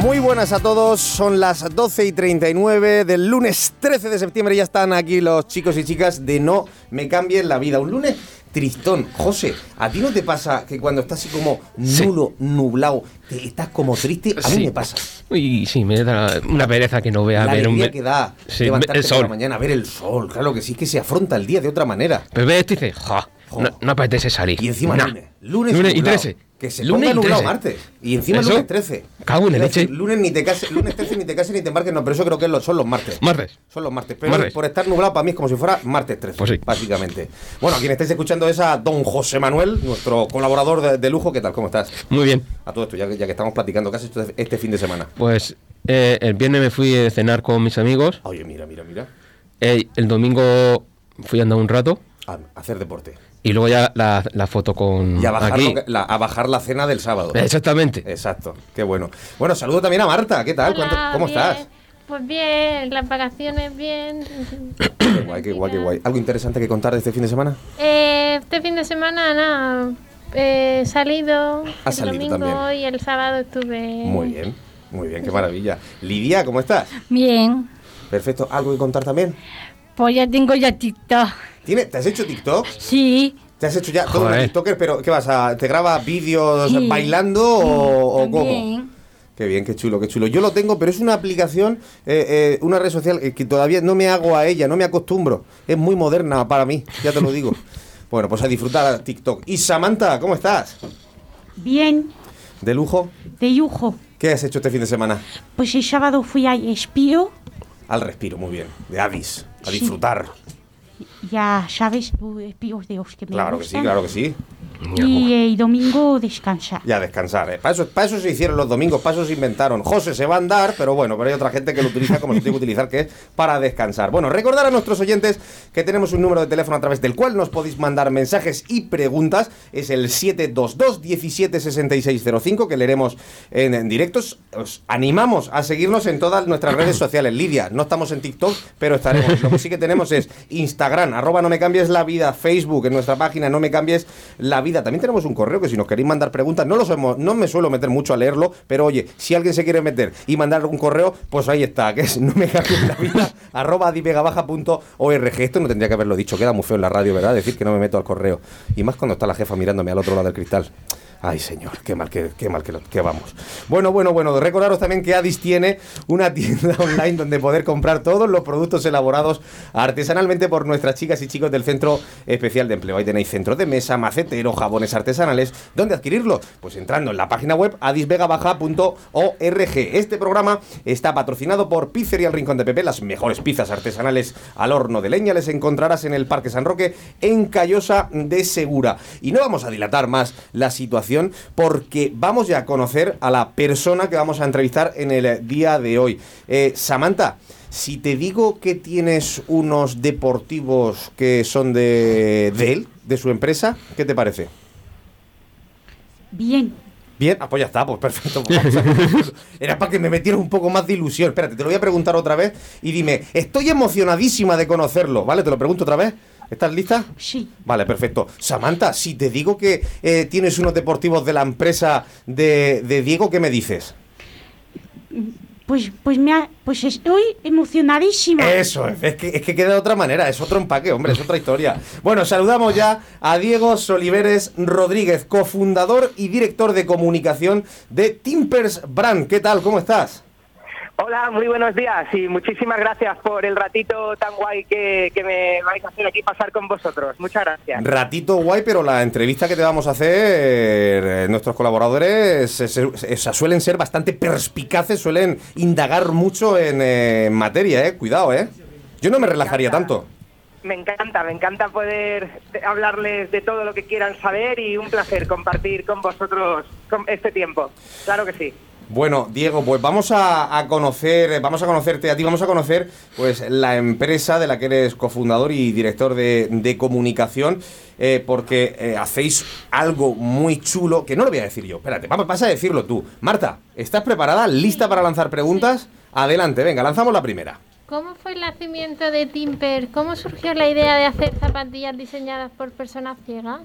Muy buenas a todos, son las 12 y 39 del lunes 13 de septiembre. Ya están aquí los chicos y chicas de No me cambien la vida. Un lunes tristón. José, ¿a ti no te pasa que cuando estás así como nulo, nublado, te estás como triste? A mí Sí. me pasa. Uy, sí, me da una pereza que no vea la ver un... que da Sí, levantarte el por la sol. mañana, ver el sol. Claro que sí, es que se afronta el día de otra manera. Pero ves esto y dices, ja. No, no apetece salir. Y encima Nah. lunes. Lunes, Lunes y nublado. 13. Que se Lunes ponga nublado 13. martes. Y encima ¿Eso? lunes 13. Cago en la leche. Lunes ni te cases, lunes 13 ni te cases ni te embarques, no, pero eso creo que son los martes. Martes. Son los martes. Pero Martes. por estar nublado para mí es como si fuera martes 13. Pues sí. Básicamente. Bueno, a quien estáis escuchando es a don José Manuel, nuestro colaborador de, de lujo. ¿Qué tal? ¿Cómo estás? Muy bien. A todo esto, ya, que- ya que estamos platicando, ¿qué has hecho este fin de semana? Pues eh, el viernes me fui a cenar con mis amigos. Oye, mira, mira, mira. Eh, el domingo fui a andar un rato. A hacer deporte. Y luego ya la, la foto con... Y a bajar, aquí. que- la, a bajar la cena del sábado. Exactamente. Exacto, qué bueno. Bueno, saludo también a Marta, ¿qué tal? ¿Cuánto- Hola, ¿Cómo bien. estás? Pues bien, las vacaciones bien. Qué guay, qué guay, qué guay. ¿Algo interesante que contar de este fin de semana? Eh, este fin de semana, nada, he salido Has el salido domingo también. y el sábado estuve... Muy bien, muy bien, qué maravilla. Lidia, ¿cómo estás? Bien, Perfecto. ¿Algo que contar también? pues ya tengo ya TikTok. ¿Tiene, ¿Te has hecho TikTok? Sí, ¿Te has hecho ya todo un TikToker? ¿Pero qué vas a...? ¿Te grabas vídeos Sí. bailando o, o cómo? también. Qué bien, qué chulo, qué chulo. Yo lo tengo, pero es una aplicación, eh, eh, una red social eh, que todavía no me hago a ella, no me acostumbro. Es muy moderna para mí, ya te lo digo. bueno, pues a disfrutar TikTok. Y Samantha, ¿cómo estás? Bien, ¿De lujo? de lujo. ¿Qué has hecho este fin de semana? Pues el sábado fui a Espío, Al respiro, muy bien. De Avis, a Sí. Ya sabes, tú, espíos de los que me Claro que sí, gustan. claro que sí. Y el domingo descansar. Ya descansar, ¿eh? Para eso, para eso se hicieron los domingos, para eso se inventaron. José se va a andar, pero bueno, pero hay otra gente que lo utiliza como se tiene que utilizar, que es para descansar. Bueno, recordar a nuestros oyentes que tenemos un número de teléfono a través del cual nos podéis mandar mensajes y preguntas. Es el 722-176605, que leeremos en, en directos. Os animamos a seguirnos en todas nuestras redes sociales. Lidia, no estamos en TikTok, pero estaremos. Lo que sí que tenemos es Instagram, arroba no me cambies la vida, Facebook, en nuestra página no me cambies la vida. También tenemos un correo que si nos queréis mandar preguntas, no, lo somos, no me suelo meter mucho a leerlo, pero oye, si alguien se quiere meter y mandar un correo, pues ahí está, que es no me cambies la vida, arroba divegabaja.org. Esto no tendría que haberlo dicho, queda muy feo en la radio, ¿verdad? Decir que no me meto al correo. Y más cuando está la jefa mirándome al otro lado del cristal. Ay, señor, qué mal que, qué mal que, vamos. Bueno, bueno, bueno, recordaros también que Adis tiene una tienda online donde poder comprar todos los productos elaborados artesanalmente por nuestras chicas y chicos del Centro Especial de Empleo. Ahí tenéis centro de mesa, macetero, jabones artesanales. ¿Dónde adquirirlo? Pues entrando en la página web adisvegabaja.org. Este programa está patrocinado por Pizzería El Rincón de Pepe, las mejores pizzas artesanales al horno de leña. Les encontrarás en el Parque San Roque, en Callosa de Segura. Y no vamos a dilatar más la situación porque vamos ya a conocer a la persona que vamos a entrevistar en el día de hoy. Eh, Samantha, si te digo que tienes unos deportivos que son de, de él, de su empresa, ¿qué te parece? Bien, Bien, ah, pues ya está, pues perfecto. pues. Era para que me metieras un poco más de ilusión. Espérate, te lo voy a preguntar otra vez y dime, estoy emocionadísima de conocerlo, ¿vale? Te lo pregunto otra vez. ¿Estás lista? sí. Vale, perfecto. Samantha, si te digo que eh, tienes unos deportivos de la empresa de, de Diego, ¿qué me dices? Pues, pues, me ha- pues estoy emocionadísima. Eso, es, es que, es que queda de otra manera, es otro empaque, hombre, es otra historia. Bueno, saludamos ya a Diego Soliveres Rodríguez, cofundador y director de comunicación de Timpers Brand. ¿Qué tal? ¿Cómo estás? Hola, muy buenos días y muchísimas gracias por el ratito tan guay que, que me vais a hacer aquí pasar con vosotros. Muchas gracias. Ratito guay, pero la entrevista que te vamos a hacer, eh, nuestros colaboradores se- se- se- suelen ser bastante perspicaces, suelen indagar mucho en, eh, en materia, eh. Cuidado, eh. Yo no me relajaría tanto. Me encanta, me encanta poder hablarles de todo lo que quieran saber y un placer compartir con vosotros este tiempo. Claro que sí. Bueno, Diego, pues vamos a, a conocer, vamos a conocerte a ti, vamos a conocer pues la empresa de la que eres cofundador y director de, de comunicación, eh, porque eh, hacéis algo muy chulo, que no lo voy a decir yo, espérate, vas a decirlo tú. Marta, ¿estás preparada? ¿Lista para lanzar preguntas? Adelante, venga, lanzamos la primera. ¿Cómo fue el nacimiento de Timper? ¿Cómo surgió la idea de hacer zapatillas diseñadas por personas ciegas?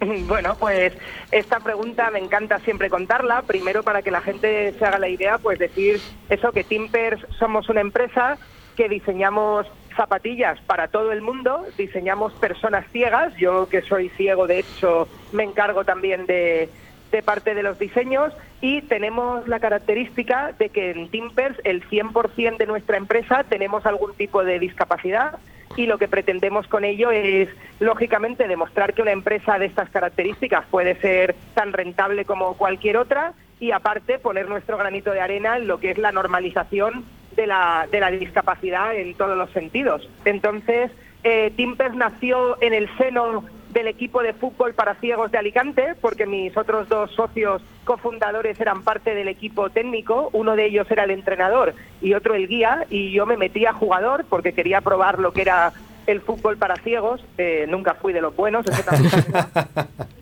Bueno, pues esta pregunta me encanta siempre contarla. Primero para que la gente se haga la idea, pues decir eso, que Timpers somos una empresa que diseñamos zapatillas para todo el mundo, diseñamos personas ciegas. Yo que soy ciego, de hecho, me encargo también de, de parte de los diseños y tenemos la característica de que en Timpers el 100% de nuestra empresa tenemos algún tipo de discapacidad y lo que pretendemos con ello es, lógicamente, demostrar que una empresa de estas características puede ser tan rentable como cualquier otra y, aparte, poner nuestro granito de arena en lo que es la normalización de la, de la discapacidad en todos los sentidos. Entonces, eh, nació en el seno del equipo de fútbol para ciegos de Alicante, porque mis otros dos socios cofundadores eran parte del equipo técnico, uno de ellos era el entrenador y otro el guía, y yo me metí a jugador porque quería probar lo que era el fútbol para ciegos, eh, nunca fui de los buenos, eso también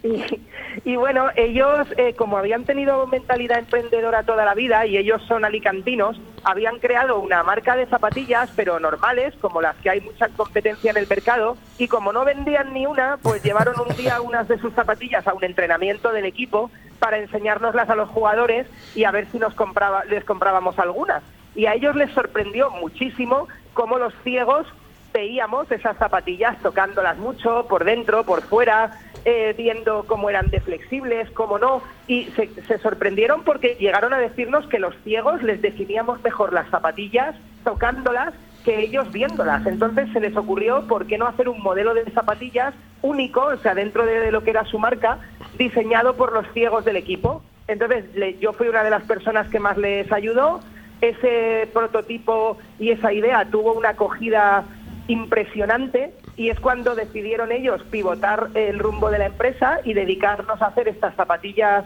y bueno, ellos, eh, como habían tenido mentalidad emprendedora toda la vida y ellos son alicantinos, habían creado una marca de zapatillas, pero normales, como las que hay mucha competencia en el mercado, y como no vendían ni una, pues llevaron un día unas de sus zapatillas a un entrenamiento del equipo para enseñárnoslas a los jugadores y a ver si nos compraba, les comprábamos algunas. Y a ellos les sorprendió muchísimo cómo los ciegos veíamos esas zapatillas tocándolas mucho por dentro, por fuera, eh, viendo cómo eran de flexibles, cómo no, y se, sorprendieron porque llegaron a decirnos que los ciegos les definíamos mejor las zapatillas tocándolas que ellos viéndolas. Entonces se les ocurrió por qué no hacer un modelo de zapatillas único, o sea, dentro de, lo que era su marca, diseñado por los ciegos del equipo. Entonces yo fui una de las personas que más les ayudó. Ese prototipo y esa idea tuvo una acogida impresionante y es cuando decidieron ellos pivotar el rumbo de la empresa y dedicarnos a hacer estas zapatillas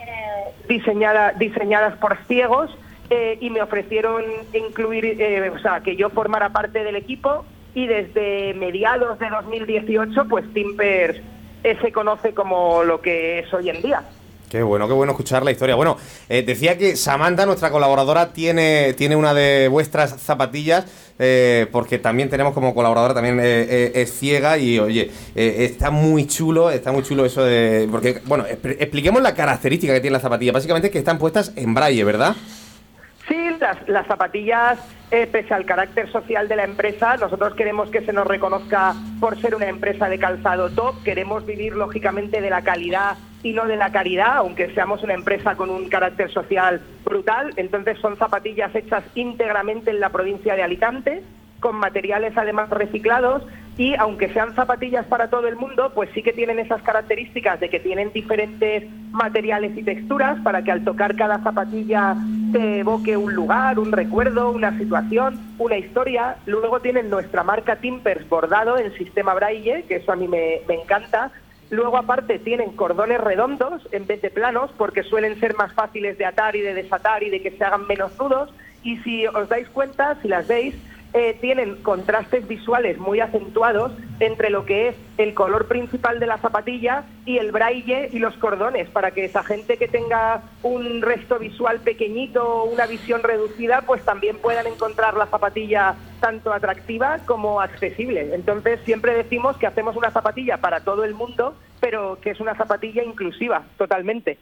eh, diseñada- diseñadas por ciegos eh, y me ofrecieron incluir, eh, o sea, que yo formara parte del equipo y desde mediados de 2018 pues Timpers eh, se conoce como lo que es hoy en día. Qué bueno, qué bueno escuchar la historia. Bueno, eh, decía que Samantha, nuestra colaboradora, tiene, tiene una de vuestras zapatillas, eh, porque también tenemos como colaboradora, también eh, es ciega y, oye, está muy chulo, está muy chulo eso de... Porque, bueno, expl- expliquemos la característica que tiene la zapatilla. Básicamente es que están puestas en braille, ¿verdad? Sí, las, las zapatillas, pese al carácter social de la empresa, nosotros queremos que se nos reconozca por ser una empresa de calzado top, queremos vivir lógicamente de la calidad no de la caridad, aunque seamos una empresa con un carácter social brutal, entonces son zapatillas hechas íntegramente en la provincia de Alicante, con materiales además reciclados y aunque sean zapatillas para todo el mundo, pues sí que tienen esas características de que tienen diferentes materiales y texturas para que al tocar cada zapatilla te evoque un lugar, un recuerdo, una situación, una historia. Luego tienen nuestra marca Timpers bordado en sistema braille, que eso a mí me encanta. Luego aparte tienen cordones redondos en vez de planos porque suelen ser más fáciles de atar y de desatar y de que se hagan menos nudos. Y si os dais cuenta, si las veis, eh, tienen contrastes visuales muy acentuados entre lo que es el color principal de la zapatilla y el braille y los cordones, para que esa gente que tenga un resto visual pequeñito, una visión reducida, pues también puedan encontrar la zapatilla tanto atractiva como accesible. Entonces siempre decimos que hacemos una zapatilla para todo el mundo, pero que es una zapatilla inclusiva, totalmente.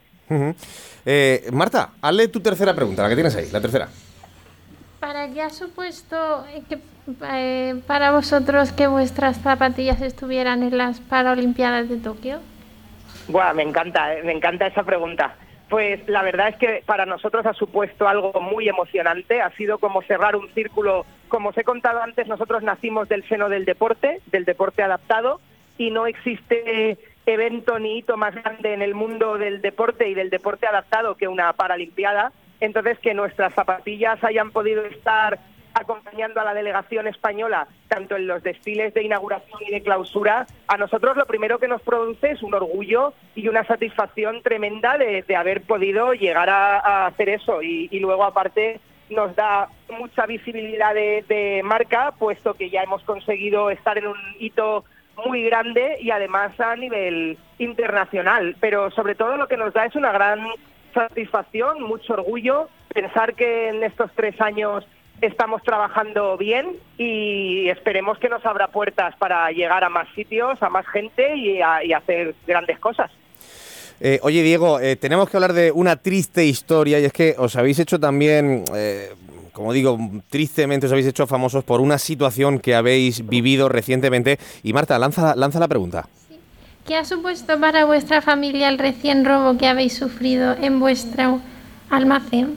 Eh, Marta, hazle tu tercera pregunta, la que tienes ahí, la tercera. ¿Para qué ha supuesto eh, que, eh, para vosotros que vuestras zapatillas estuvieran en las Paralimpiadas de Tokio? Buah, me encanta, eh, me encanta esa pregunta. Pues la verdad es que para nosotros ha supuesto algo muy emocionante, ha sido como cerrar un círculo, como os he contado antes, nosotros nacimos del seno del deporte, del deporte adaptado, y no existe evento ni hito más grande en el mundo del deporte y del deporte adaptado que una Paralimpiada. Entonces, que nuestras zapatillas hayan podido estar acompañando a la delegación española, tanto en los desfiles de inauguración y de clausura, a nosotros lo primero que nos produce es un orgullo y una satisfacción tremenda de, de haber podido llegar a, hacer eso. Y, y luego, aparte, nos da mucha visibilidad de marca, puesto que ya hemos conseguido estar en un hito muy grande y además a nivel internacional. Pero sobre todo lo que nos da es una gran satisfacción, mucho orgullo, pensar que en estos tres años estamos trabajando bien y esperemos que nos abra puertas para llegar a más sitios, a más gente y, a, hacer grandes cosas. Eh, oye, Diego, eh, tenemos que hablar de una triste historia y es que os habéis hecho también, eh, como digo, tristemente os habéis hecho famosos por una situación que habéis vivido recientemente. Y Marta, lanza, lanza la pregunta. ¿Qué ha supuesto para vuestra familia el recién robo que habéis sufrido en vuestro almacén?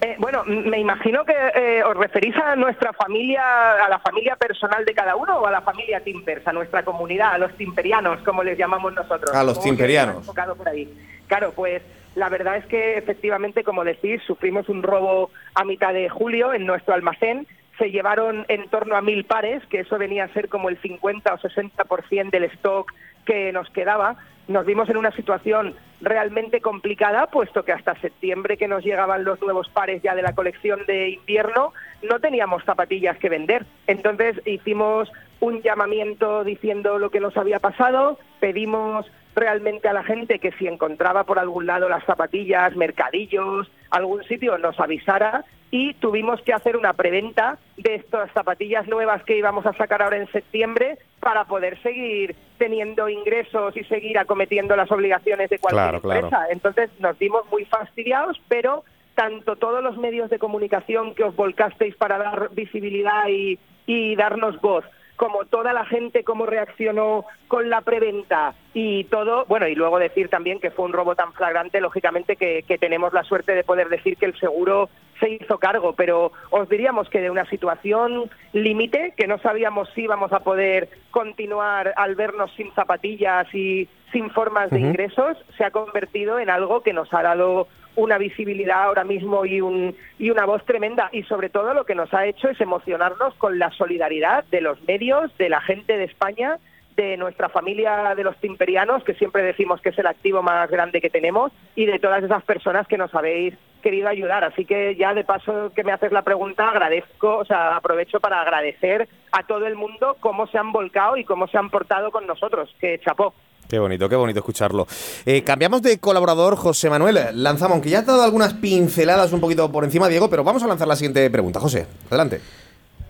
Eh, bueno, me imagino que eh, os referís a nuestra familia, a la familia personal de cada uno o a la familia Timpers, a nuestra comunidad, a los timperianos, como les llamamos nosotros. A los timperianos. por ahí. Claro, pues la verdad es que efectivamente, como decís, sufrimos un robo a mitad de julio en nuestro almacén. Se llevaron en torno a mil pares, que eso venía a ser como el 50 o 60% del stock que nos quedaba. Nos vimos en una situación realmente complicada, puesto que hasta septiembre que nos llegaban los nuevos pares ya de la colección de invierno, no teníamos zapatillas que vender. Entonces hicimos un llamamiento diciendo lo que nos había pasado, pedimos realmente a la gente que si encontraba por algún lado las zapatillas, mercadillos, algún sitio, nos avisara y tuvimos que hacer una preventa de estas zapatillas nuevas que íbamos a sacar ahora en septiembre para poder seguir teniendo ingresos y seguir acometiendo las obligaciones de cualquier Claro, claro. empresa. Entonces nos vimos muy fastidiados, pero tanto todos los medios de comunicación que os volcasteis para dar visibilidad y, y darnos voz, como toda la gente cómo reaccionó con la preventa y todo, bueno, y luego decir también que fue un robo tan flagrante, lógicamente que, que tenemos la suerte de poder decir que el seguro se hizo cargo, pero os diríamos que de una situación límite, que no sabíamos si íbamos a poder continuar al vernos sin zapatillas y sin formas de ingresos, se ha convertido en algo que nos ha dado una visibilidad ahora mismo y, un, y una voz tremenda. Y sobre todo lo que nos ha hecho es emocionarnos con la solidaridad de los medios, de la gente de España, de nuestra familia de los timperianos, que siempre decimos que es el activo más grande que tenemos, y de todas esas personas que nos habéis querido ayudar. Así que ya de paso que me haces la pregunta, agradezco, o sea, aprovecho para agradecer a todo el mundo cómo se han volcado y cómo se han portado con nosotros. Que chapó. Qué bonito, qué bonito escucharlo. Eh, cambiamos de colaborador, José Manuel. Lanzamos, aunque ya has dado algunas pinceladas un poquito por encima, Diego, pero vamos a lanzar la siguiente pregunta. José, adelante.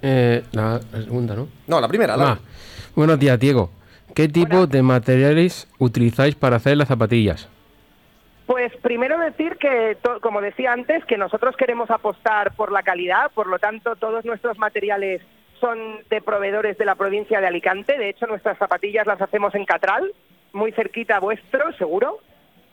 Eh, la, la segunda, ¿no? No, la primera, la Ah, buenos días, Diego. ¿Qué tipo de materiales utilizáis para hacer las zapatillas? Pues primero decir que, como decía antes, que nosotros queremos apostar por la calidad, por lo tanto todos nuestros materiales son de proveedores de la provincia de Alicante, de hecho nuestras zapatillas las hacemos en Catral, muy cerquita vuestro, seguro,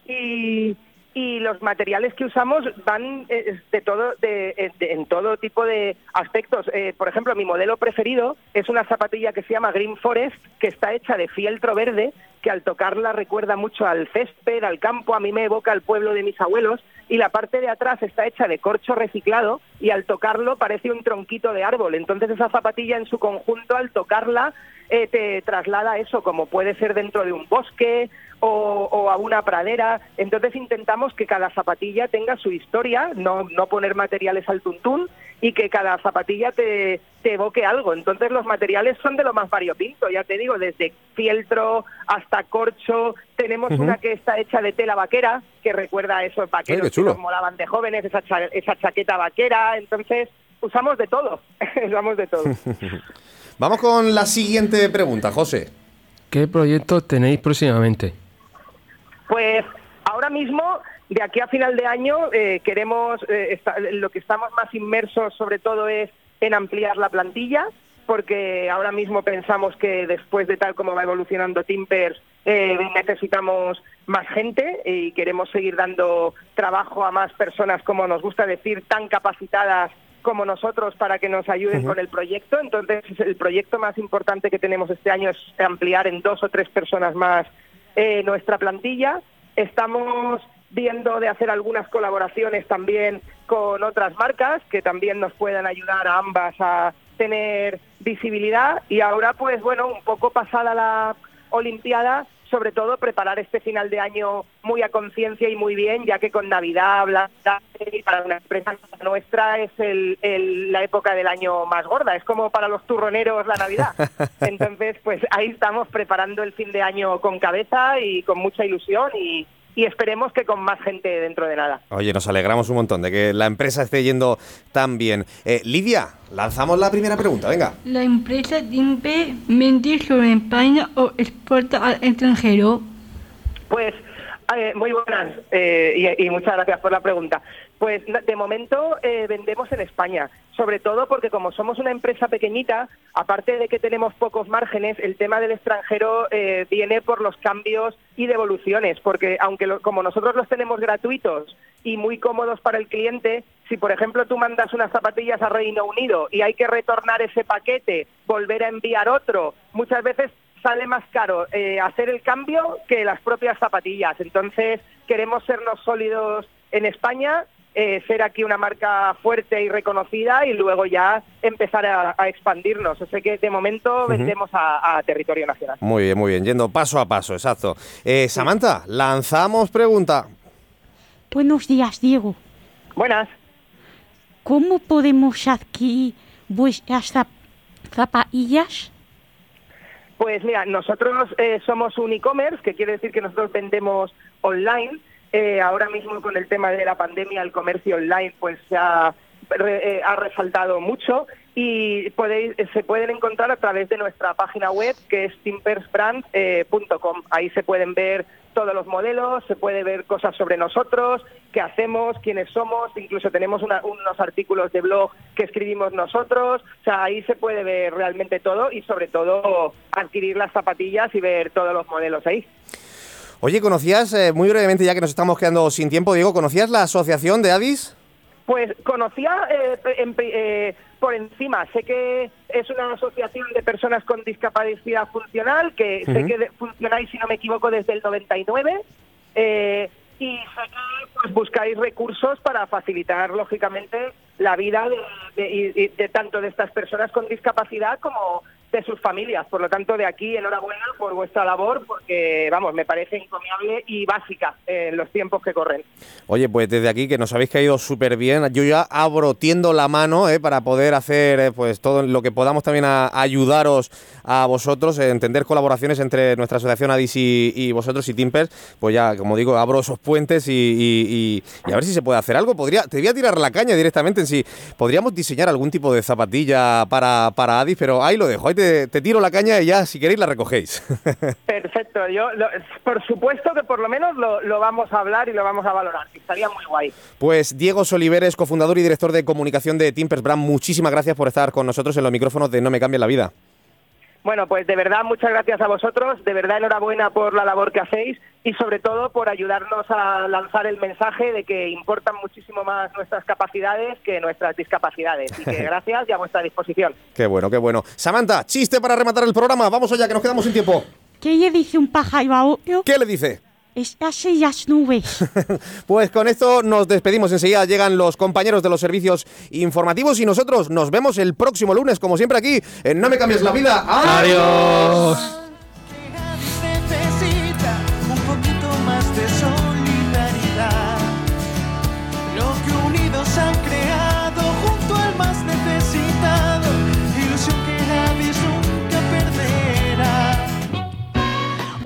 y, y los materiales que usamos van eh, de todo de, eh, de- en todo tipo de aspectos. Eh, por ejemplo, mi modelo preferido es una zapatilla que se llama Green Forest, que está hecha de fieltro verde, que al tocarla recuerda mucho al césped, al campo, a mí me evoca al pueblo de mis abuelos, y la parte de atrás está hecha de corcho reciclado y al tocarlo parece un tronquito de árbol. Entonces esa zapatilla en su conjunto al tocarla eh, te traslada eso, como puede ser dentro de un bosque o, o a una pradera. Entonces intentamos que cada zapatilla tenga su historia, no, no poner materiales al tuntún y que cada zapatilla te, te evoque algo. Entonces los materiales son de lo más variopinto, ya te digo, desde fieltro hasta corcho. Tenemos una que está hecha de tela vaquera, que recuerda a esos vaqueros chulo. que nos molaban de jóvenes, esa, cha- esa chaqueta vaquera. Entonces usamos de todo, usamos de todo. Vamos con la siguiente pregunta, José. ¿Qué proyectos tenéis próximamente? Pues ahora mismo, de aquí a final de año, eh, queremos, eh, lo que estamos más inmersos sobre todo es en ampliar la plantilla, porque ahora mismo pensamos que después de tal como va evolucionando Timpers, eh, necesitamos más gente y queremos seguir dando trabajo a más personas, como nos gusta decir, tan capacitadas como nosotros para que nos ayuden con el proyecto. Entonces, el proyecto más importante que tenemos este año es ampliar en dos o tres personas más eh, nuestra plantilla. Estamos viendo de hacer algunas colaboraciones también con otras marcas que también nos puedan ayudar a ambas a tener visibilidad y ahora pues bueno, un poco pasada la Olimpiada, sobre todo preparar este final de año muy a conciencia y muy bien, ya que con Navidad, Black Friday, para una empresa nuestra es el, el- la época del año más gorda, es como para los turroneros la Navidad. Entonces, pues ahí estamos preparando el fin de año con cabeza y con mucha ilusión y, y esperemos que con más gente dentro de nada. Oye, nos alegramos un montón de que la empresa esté yendo tan bien. Eh, Lidia, lanzamos la primera pregunta, venga. La empresa Timpe vende sobre España o exporta al extranjero. Pues eh, muy buenas eh, y, y muchas gracias por la pregunta. Pues de momento eh, vendemos en España, sobre todo porque como somos una empresa pequeñita, aparte de que tenemos pocos márgenes, el tema del extranjero eh, viene por los cambios y devoluciones, porque aunque lo- como nosotros los tenemos gratuitos y muy cómodos para el cliente, si por ejemplo tú mandas unas zapatillas a Reino Unido y hay que retornar ese paquete, volver a enviar otro, muchas veces sale más caro eh, hacer el cambio que las propias zapatillas. Entonces, queremos sernos sólidos en España, eh, ser aquí una marca fuerte y reconocida y luego ya empezar a, a expandirnos. O sea que de momento vendemos a, a territorio nacional. Muy bien, muy bien, yendo paso a paso, exacto. Eh, Samantha, lanzamos pregunta. Buenos días, Diego. Buenas. ¿Cómo podemos adquirir vuestras zap- zapatillas? Pues mira, nosotros eh, somos un e-commerce, que quiere decir que nosotros vendemos online. Eh, ahora mismo con el tema de la pandemia, el comercio online pues ha, re- eh, ha resaltado mucho y podéis, eh, se pueden encontrar a través de nuestra página web que es timpersbrand.com. Ahí se pueden ver todos los modelos, se puede ver cosas sobre nosotros, qué hacemos, quiénes somos, incluso tenemos una- unos artículos de blog que escribimos nosotros, o sea, ahí se puede ver realmente todo y sobre todo adquirir las zapatillas y ver todos los modelos ahí. Oye, ¿conocías, eh, muy brevemente, ya que nos estamos quedando sin tiempo, Diego, ¿conocías la asociación de Addis? Pues conocía eh, en eh, por encima, sé que es una asociación de personas con discapacidad funcional, que sé que de- funcionáis, si no me equivoco, desde el 99, eh, y sé que pues, buscáis recursos para facilitar, lógicamente, la vida de, de- de tanto de estas personas con discapacidad como de sus familias. Por lo tanto, de aquí, enhorabuena por vuestra labor, porque, vamos, me parece encomiable y básica en los tiempos que corren. Oye, pues desde aquí que nos habéis caído súper bien. Yo ya abro, tiendo la mano eh, para poder hacer eh, pues todo lo que podamos también a, ayudaros a vosotros, eh, entender colaboraciones entre nuestra asociación Addis y, vosotros y Timpers. Pues ya, como digo, abro esos puentes y, a ver si se puede hacer algo. Podría, te voy a tirar la caña directamente en si podríamos diseñar algún tipo de zapatilla para, para Addis, pero ahí lo dejo. Te, te tiro la caña y ya, si queréis, la recogéis. Perfecto, yo lo- por supuesto que por lo menos lo, lo vamos a hablar y lo vamos a valorar, estaría muy guay. Pues Diego Soliveres, cofundador y director de comunicación de Timpers Brand, muchísimas gracias por estar con nosotros en los micrófonos de No Me Cambia la Vida. Bueno, pues de verdad muchas gracias a vosotros, de verdad enhorabuena por la labor que hacéis y sobre todo por ayudarnos a lanzar el mensaje de que importan muchísimo más nuestras capacidades que nuestras discapacidades. Y que gracias y a vuestra disposición. Qué bueno, qué bueno. Samantha, chiste para rematar el programa. Vamos allá, que nos quedamos sin tiempo. ¿Qué le dice un pájaro a otro? ¿Qué le dice? Estás en las nubes. Pues con esto nos despedimos. Enseguida llegan los compañeros de los servicios informativos y nosotros nos vemos el próximo lunes, como siempre aquí, en No Me Cambies la Vida. Adiós.